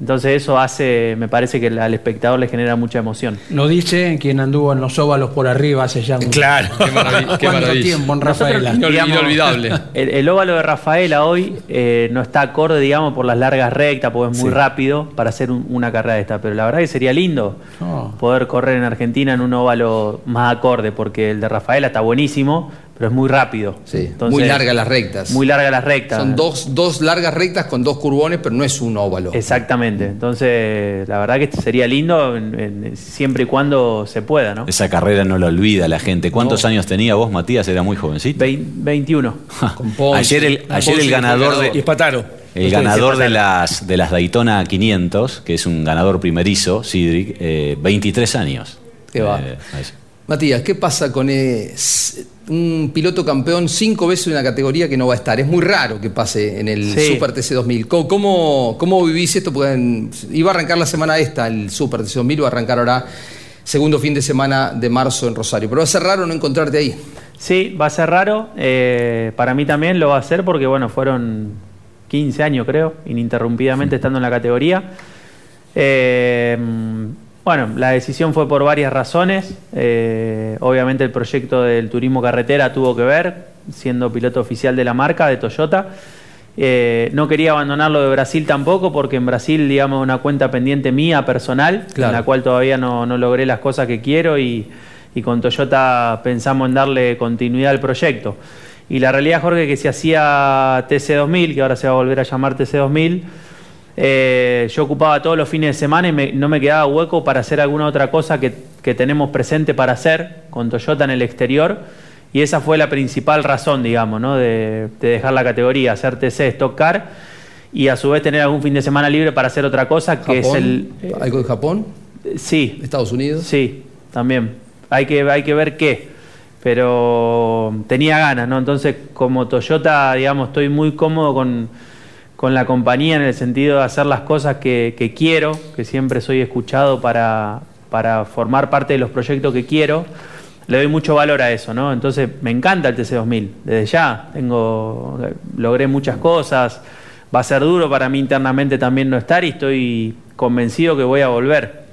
entonces eso hace, me parece que al espectador le genera mucha emoción. Lo dice quien anduvo en los óvalos por arriba hace ya un Claro. Qué marav- qué ¿Cuánto maravilla. tiempo en Nosotros, Rafaela? digamos, Inolvidable. El, el óvalo de Rafaela hoy eh, no está acorde, digamos, por las largas rectas, porque es muy Sí. rápido para hacer un- una carrera de esta. Pero la verdad que sería lindo Oh. poder correr en Argentina en un óvalo más acorde, porque el de Rafaela está buenísimo, pero es muy rápido. Sí, Entonces, muy largas las rectas. Muy largas las rectas. Son dos, dos largas rectas con dos curbones, pero no es un óvalo. Exactamente. Entonces, la verdad que sería lindo en- en- siempre y cuando se pueda, ¿no? Esa carrera no la olvida la gente. ¿Cuántos años tenía vos, Matías? Era muy jovencito. Vein- 21. Con Ponce. ayer el, Con ayer Ponce el fue ganador de, Y Espataro. El ganador de las, de las Daytona 500, que es un ganador primerizo, Sidric, eh, 23 años. Qué va. Eh. Matías, ¿qué pasa con un piloto campeón cinco veces en una categoría que no va a estar? Es muy raro que pase en el Sí. Super TC 2000. ¿Cómo, cómo, cómo vivís esto? Porque en- iba a arrancar la semana esta, el Super TC 2000, va a arrancar ahora segundo fin de semana de marzo en Rosario. Pero va a ser raro no encontrarte ahí. Sí, va a ser raro. eh, para mí también lo va a ser porque, bueno, fueron 15 años, creo, ininterrumpidamente estando en la categoría. Eh, bueno, la decisión fue por varias razones. Eh, obviamente el proyecto del turismo carretera tuvo que ver, siendo piloto oficial de la marca, de Toyota. Eh, no quería abandonarlo de Brasil tampoco, porque en Brasil, digamos, una cuenta pendiente mía personal, Claro. en la cual todavía no, no logré las cosas que quiero y, y con Toyota pensamos en darle continuidad al proyecto. Y la realidad, Jorge, que se hacía TC2000, que ahora se va a volver a llamar TC2000, eh, yo ocupaba todos los fines de semana y me- no me quedaba hueco para hacer alguna otra cosa que, que tenemos presente para hacer con Toyota en el exterior. Y esa fue la principal razón, digamos, ¿no? de, de dejar la categoría, hacer TC, Stock Car y a su vez tener algún fin de semana libre para hacer otra cosa, que es Japón, el... eh, ¿Algo de Japón? Sí. ¿Estados Unidos? Sí, también. Hay que, hay que ver qué. Pero tenía ganas, ¿no? Entonces, como Toyota, digamos, estoy muy cómodo con, con la compañía en el sentido de hacer las cosas que, quiero, que siempre soy escuchado para, para formar parte de los proyectos que quiero. Le doy mucho valor a eso, ¿no? Entonces, me encanta el TC2000. Desde ya, tengo, logré muchas cosas. Va a ser duro para mí internamente también no estar y estoy convencido que voy a volver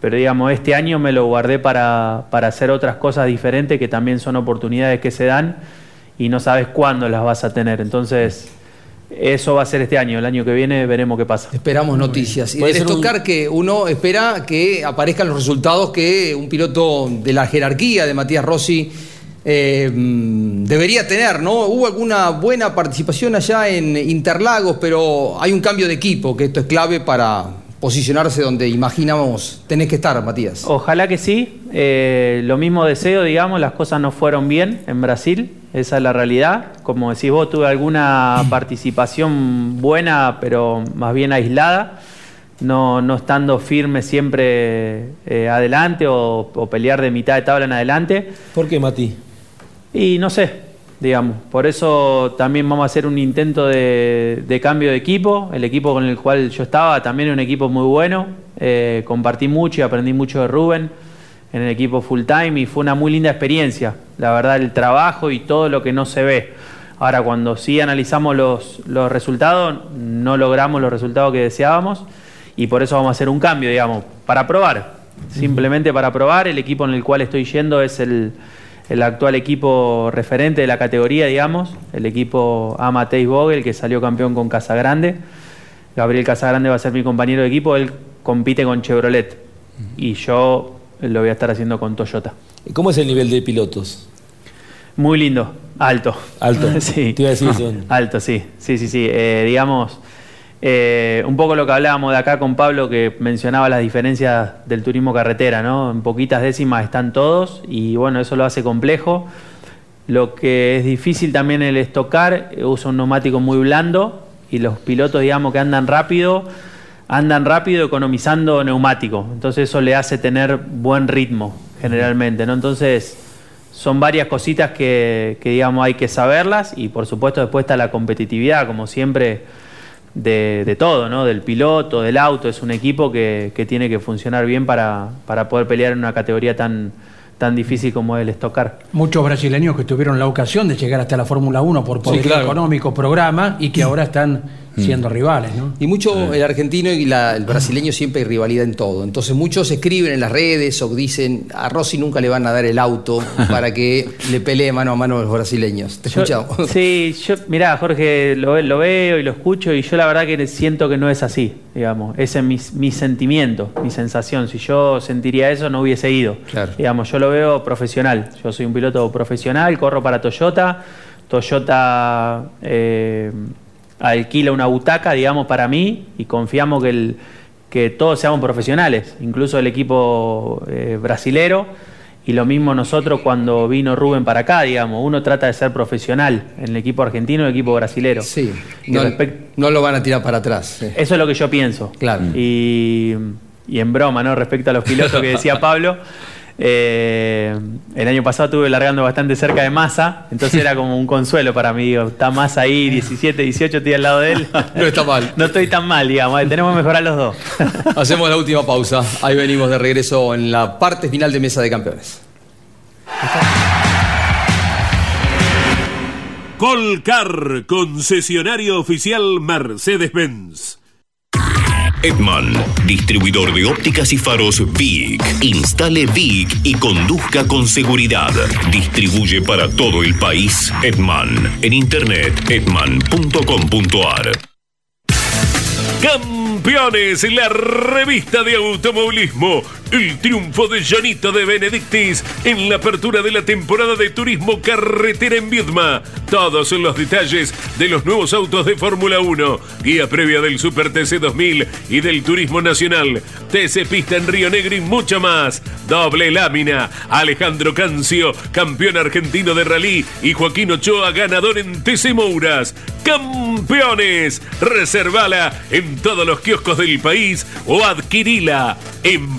pero digamos, este año me lo guardé para, para hacer otras cosas diferentes que también son oportunidades que se dan y no sabes cuándo las vas a tener. Entonces, eso va a ser este año. El año que viene veremos qué pasa. Esperamos noticias. Y Puede del ser un- que uno espera que aparezcan los resultados que un piloto de la jerarquía de Matías Rossi eh, debería tener, ¿no? Hubo alguna buena participación allá en Interlagos, pero hay un cambio de equipo, que esto es clave para posicionarse donde imaginamos tenés que estar, Matías. Ojalá que sí. Eh, lo mismo deseo, digamos, las cosas no fueron bien en Brasil, esa es la realidad. Como decís vos, tuve alguna participación buena, pero más bien aislada, no, no estando firme siempre eh, adelante o, o pelear de mitad de tabla en adelante. ¿Por qué, Mati? Y no sé, digamos. Por eso también vamos a hacer un intento de, de cambio de equipo. El equipo con el cual yo estaba también es un equipo muy bueno. Eh, compartí mucho y aprendí mucho de Rubén en el equipo full time y fue una muy linda experiencia. La verdad, el trabajo y todo lo que no se ve. Ahora, cuando sí analizamos los, los resultados, no logramos los resultados que deseábamos y por eso vamos a hacer un cambio, digamos, para probar. Simplemente para probar. El equipo en el cual estoy yendo es el, el actual equipo referente de la categoría, digamos, el equipo Amateis Vogel, que salió campeón con Casagrande. Gabriel Casagrande va a ser mi compañero de equipo, él compite con Chevrolet y yo lo voy a estar haciendo con Toyota. ¿Y ¿Cómo es el nivel de pilotos? Muy lindo, alto. Alto. sí. Te iba a decir eso. Alto, sí, sí, sí, sí. Eh, digamos, eh, un poco lo que hablábamos de acá con Pablo, que mencionaba las diferencias del turismo carretera, ¿no? En poquitas décimas están todos y bueno, eso lo hace complejo. Lo que es difícil también el estocar, eh, usa un neumático muy blando y los pilotos, digamos, que andan rápido, andan rápido economizando neumático. Entonces eso le hace tener buen ritmo, generalmente, ¿no? Entonces son varias cositas que, que, digamos, hay que saberlas y por supuesto después está la competitividad, como siempre, de, de todo, ¿no? Del piloto, del auto, es un equipo que, que tiene que funcionar bien para, para poder pelear en una categoría tan, tan difícil como es el estocar. Muchos brasileños que tuvieron la ocasión de llegar hasta la Fórmula 1 por poder claro. económico, programa, y que ahora están siendo rivales, ¿no? Y mucho el argentino y la- el brasileño siempre hay rivalidad en todo. Entonces muchos escriben en las redes o dicen a Rossi nunca le van a dar el auto para que le pelee mano a mano a los brasileños. Te Yo- escuchamos. Sí, yo, mirá, Jorge, lo, lo veo y lo escucho y yo la verdad que siento que no es así, digamos. Ese es mi, mi sentimiento, mi sensación. Si yo sentiría eso, no hubiese ido. Digamos, yo lo veo profesional. Yo soy un piloto profesional, corro para Toyota. Toyota eh, alquila una butaca, digamos, para mí y confiamos que, el, que todos seamos profesionales, incluso el equipo eh, brasilero. Y lo mismo nosotros cuando vino Rubén para acá, digamos, uno trata de ser profesional en el equipo argentino y el equipo brasilero. Sí, no, lo van a tirar para atrás. eso es lo que yo pienso. Claro. Y, y en broma, ¿no? Respecto a los pilotos que decía Pablo, eh, el año pasado estuve largando bastante cerca de Massa, entonces era como un consuelo para mí. Digo, está Massa ahí, 17, 18, estoy al lado de él. No está mal. No estoy tan mal, digamos. eh, Tenemos que mejorar los dos. Hacemos la última pausa. Ahí venimos de regreso en la parte final de Mesa de Campeones. Colcar, concesionario oficial Mercedes-Benz. Edman, distribuidor de ópticas y faros VIC. Instale VIC y conduzca con seguridad. Distribuye para todo el país Edman. En internet, edman.com.ar. Campeones, la revista de automovilismo, el triunfo de Janita de Benedictis en la apertura de la temporada de turismo carretera en Viedma. Todos los detalles de los nuevos autos de Fórmula 1, guía previa del Super TC 2000 y del Turismo Nacional, TC Pista en Río Negro y mucho más. Doble lámina, Alejandro Cancio, campeón argentino de rally y Joaquín Ochoa, ganador en TC Mouras. ¡Campeones! Reservala en todos los kioscos del país o adquirila en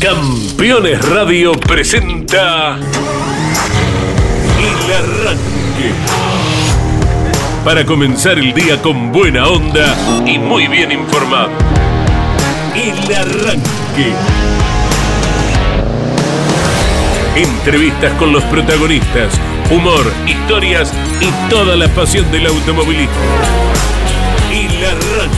Campeones Radio presenta El Arranque. Para comenzar el día con buena onda y muy bien informado. El Arranque. Entrevistas con los protagonistas, humor, historias y toda la pasión del automovilismo. El Arranque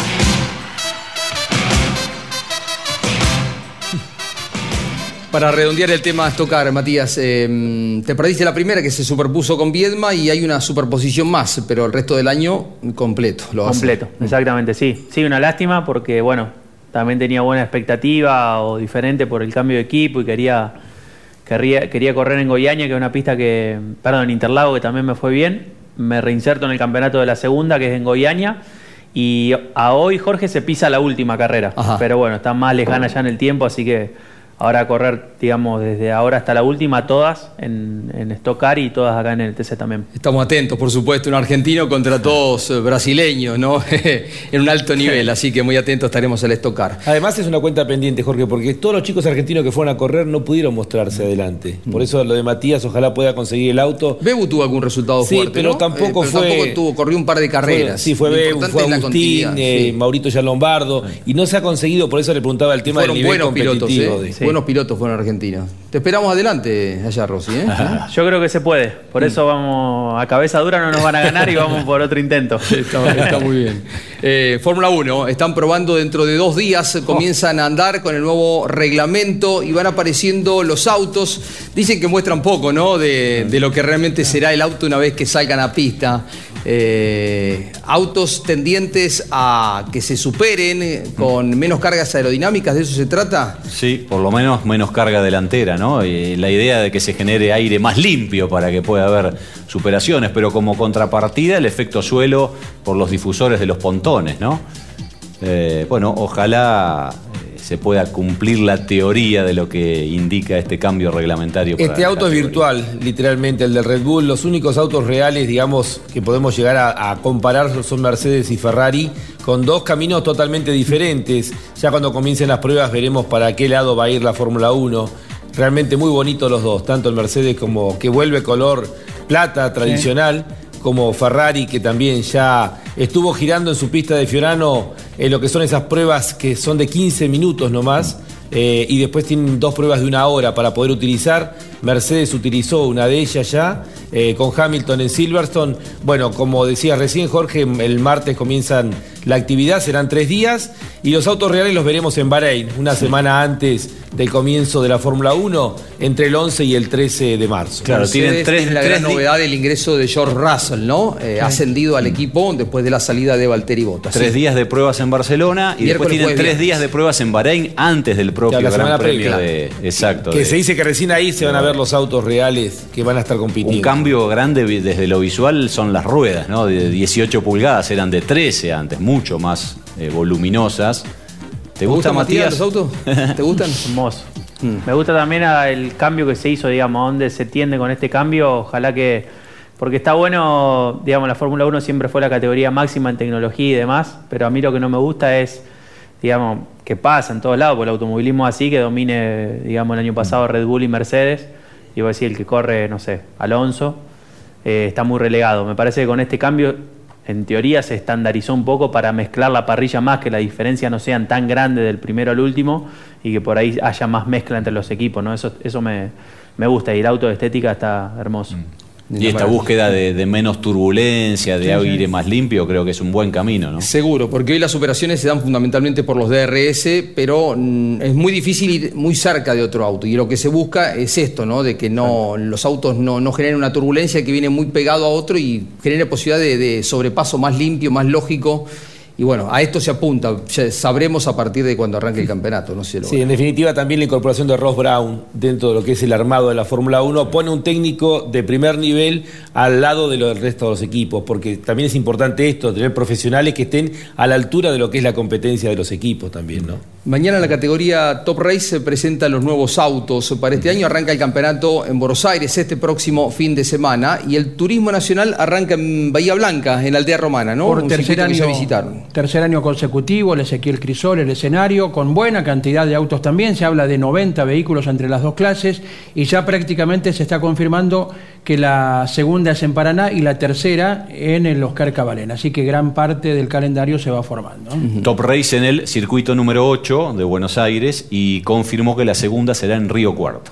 Para redondear el tema Stocar, Matías, eh, te perdiste la primera que se superpuso con Viedma y hay una superposición más, pero el resto del año completo. Lo hace. Completo, exactamente, sí. Sí, una lástima porque, bueno, también tenía buena expectativa o diferente por el cambio de equipo y quería, quería, quería correr en Goiânia, que es una pista que, perdón, en Interlago, que también me fue bien. Me reinserto en el campeonato de la segunda, que es en Goiânia. Y a hoy Jorge se pisa la última carrera. Pero bueno, está más lejana ya en el tiempo, así que ahora correr, digamos, desde ahora hasta la última, todas en, en Stock Car y todas acá en el TC también. Estamos atentos, por supuesto, un argentino contra todos eh, brasileños, ¿no? en un alto nivel, así que muy atentos estaremos al Stock Car. Además es una cuenta pendiente, Jorge, porque todos los chicos argentinos que fueron a correr no pudieron mostrarse adelante. Por eso lo de Matías, ojalá pueda conseguir el auto. Bebu tuvo algún resultado Sí, fuerte, pero ¿no? tampoco Eh, pero fue- tampoco tuvo, corrió un par de carreras. Fue- sí, fue Bebu, fue Agustín, eh, sí. Maurito ya Lombardo, y no se ha conseguido, por eso le preguntaba el tema del Fueron nivel buenos pilotos, competitivo. ¿eh? de- Buenos pilotos fueron argentinos. Te esperamos adelante allá, Rossi, ¿eh? Yo creo que se puede, por eso vamos a cabeza dura, no nos van a ganar y vamos por otro intento. Está, está muy bien. Eh, Fórmula 1, están probando dentro de dos días, comienzan a andar con el nuevo reglamento y van apareciendo los autos. Dicen que muestran poco, ¿no? De, de lo que realmente será el auto una vez que salgan a pista. Eh, autos tendientes a que se superen eh, con menos cargas aerodinámicas, ¿de eso se trata? Sí, por lo menos menos carga delantera, ¿no? Y la idea de que se genere aire más limpio para que pueda haber superaciones, pero como contrapartida el efecto suelo por los difusores de los pontones, ¿no? Eh, bueno, ojalá se pueda cumplir la teoría de lo que indica este cambio reglamentario. para Este auto es virtual, literalmente, el de Red Bull. Los únicos autos reales, digamos, que podemos llegar a, a comparar son Mercedes y Ferrari, con dos caminos totalmente diferentes. Ya cuando comiencen las pruebas veremos para qué lado va a ir la Fórmula 1. Realmente muy bonitos los dos, tanto el Mercedes como que vuelve color plata tradicional, como Ferrari que también ya estuvo girando en su pista de Fiorano en lo que son esas pruebas que son de 15 minutos nomás. eh, y después tienen dos pruebas de una hora para poder utilizar. Mercedes utilizó una de ellas ya, eh, con Hamilton en Silverstone. Bueno, como decía recién Jorge, el martes comienzan la actividad, serán tres días, y los autos reales los veremos en Bahrein, una semana antes del comienzo de la Fórmula 1, entre el 11 y el 13 de marzo. Mercedes tiene la gran novedad del ingreso de George Russell, ¿no? Eh, Ascendido al equipo después de la salida de Valtteri Bottas. Tres Sí. días de pruebas en Barcelona y Miércoles, después tienen tres viernes. días de pruebas en Bahrein antes del propio Claro, la Gran Premio previa. de. Exacto. Que de- se dice que recién ahí se van a ver los autos reales que van a estar compitiendo. Un cambio grande desde lo visual son las ruedas, ¿no? De 18 pulgadas, eran de 13 antes, mucho más eh, voluminosas. ¿Te gusta, Matías? los autos? ¿Te gustan? Hermoso. Me gusta también ah, el cambio que se hizo, digamos, a dónde se tiende con este cambio. Ojalá que, porque está bueno, digamos, la Fórmula 1 siempre fue la categoría máxima en tecnología y demás, pero a mí lo que no me gusta es, digamos, que pasa en todos lados, porque el automovilismo así, que domine, digamos, el año pasado Red Bull y Mercedes, y voy a decir, el que corre, no sé, Alonso, eh, está muy relegado. Me parece que con este cambio, en teoría, se estandarizó un poco para mezclar la parrilla más, que la diferencia no sean tan grande del primero al último y que por ahí haya más mezcla entre los equipos, ¿no? Eso, eso me, me gusta y el auto de estética está hermoso. Y esta búsqueda de, de menos turbulencia, de aire más limpio, creo que es un buen camino, ¿no? Seguro, porque hoy las operaciones se dan fundamentalmente por los DRS, pero mm, es muy difícil ir muy cerca de otro auto. Y lo que se busca es esto, ¿no? De que no, los autos no, no generen una turbulencia que viene muy pegado a otro y genere posibilidad de, de sobrepaso más limpio, más lógico. Y bueno, a esto se apunta. Sabremos a partir de cuando arranque el campeonato. No sé lo Sí, en definitiva también la incorporación de Ross Brown dentro de lo que es el armado de la Fórmula 1 pone un técnico de primer nivel al lado de lo del resto de los equipos, porque también es importante esto, tener profesionales que estén a la altura de lo que es la competencia de los equipos también, ¿no? Mañana en la categoría Top Race se presentan los nuevos autos. Para este año arranca el campeonato en Buenos Aires este próximo fin de semana y el turismo nacional arranca en Bahía Blanca, en la aldea romana, ¿no? Por Un tercer circuito que ya año, visitaron. tercer año consecutivo, el Ezequiel Crisol, el escenario, con buena cantidad de autos también, se habla de 90 vehículos entre las dos clases y ya prácticamente se está confirmando que la segunda es en Paraná y la tercera en el Oscar Cabalén, así que gran parte del calendario se va formando. Top Race en el circuito número 8 de Buenos Aires y confirmó que la segunda será en Río Cuarto.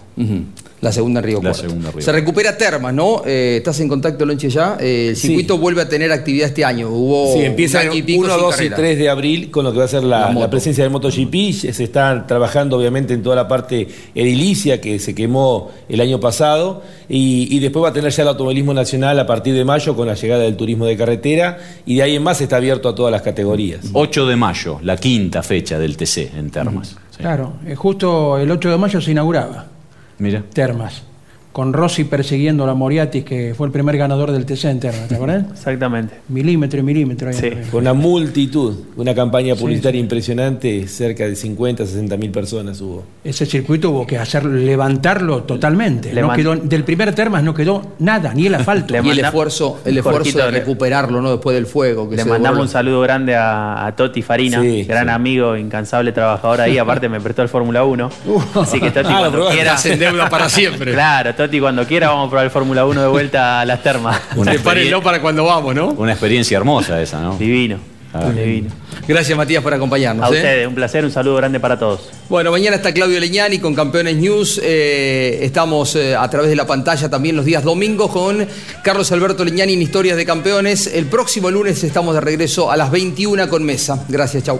La segunda en Río La Cuarto. segunda Río Se recupera Termas, ¿no? Eh, ¿Estás en contacto, Lonche, ya? Eh, el circuito vuelve a tener actividad este año. Hubo Sí, empieza pico 1, sin 2 y carrera. 3 de abril con lo que va a ser la, La moto. la presencia del MotoGP. Se está trabajando obviamente en toda la parte edilicia que se quemó el año pasado y, y después va a tener ya el automovilismo nacional a partir de mayo con la llegada del turismo de carretera y de ahí en más está abierto a todas las categorías. 8 de mayo, la quinta fecha del TC en Termas. Claro, eh, justo el 8 de mayo se inauguraba Mira. Termas, con Rossi persiguiendo a la Moriatis, que fue el primer ganador del TC en Termas, ¿te acuerdas? Exactamente. Milímetro y milímetro. ahí Sí. Con una multitud, una campaña Sí, publicitaria impresionante, cerca de 50, 60 mil personas hubo. Ese circuito hubo que hacer levantarlo totalmente. Le No quedó, del primer Termas no quedó nada, ni el asfalto. y el esfuerzo, el esfuerzo de recuperarlo, ¿no? Después del fuego. Que Le se mandamos devuelve. un saludo grande a, a Toti Farina, Sí, gran sí. amigo, incansable trabajador ahí. Aparte, me prestó el Fórmula 1. Así que Toti, Ah, cuando probaste. quiera. Estás en deuda para siempre. Claro, Toti, cuando quiera, vamos a probar el Fórmula 1 de vuelta a las termas. Una Prepárenlo para cuando vamos, ¿no? Una experiencia hermosa esa, ¿no? Divino. Divino. Gracias, Matías, por acompañarnos. A ¿eh? ustedes, un placer, un saludo grande para todos. Bueno, mañana está Claudio Leñani con Campeones News. Eh, estamos eh, a través de la pantalla también los días domingos con Carlos Alberto Leñani en Historias de Campeones. El próximo lunes estamos de regreso a las 21 con Mesa. Gracias, chau.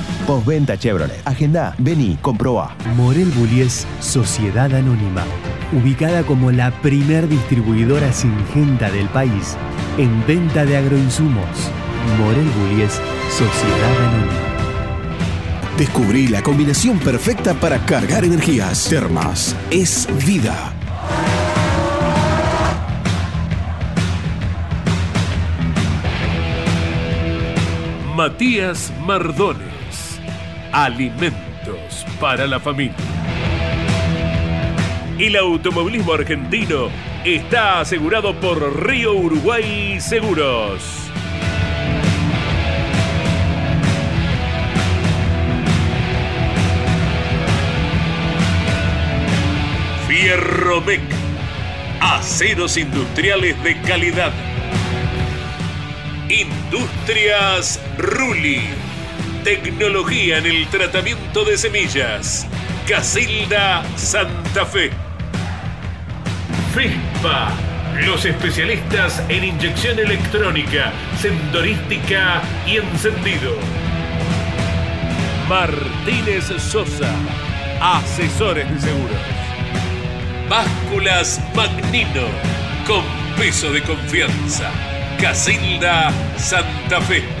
Postventa Chevrolet. Agenda, vení, comprobá. Morel Bullies Sociedad Anónima. Ubicada como la primer distribuidora singenta del país en venta de agroinsumos. Morel Bullies Sociedad Anónima. Descubrí la combinación perfecta para cargar energías. Termas es vida. Matías Mardones. Alimentos para la familia. El automovilismo argentino está asegurado por Río Uruguay Seguros. Fierromec. Aceros industriales de calidad. Industrias Ruli. Tecnología en el tratamiento de semillas. Casilda Santa Fe. FISPA. Los especialistas en inyección electrónica, sendorística y encendido. Martínez Sosa. Asesores de seguros. Básculas Magnino. Con peso de confianza. Casilda Santa Fe.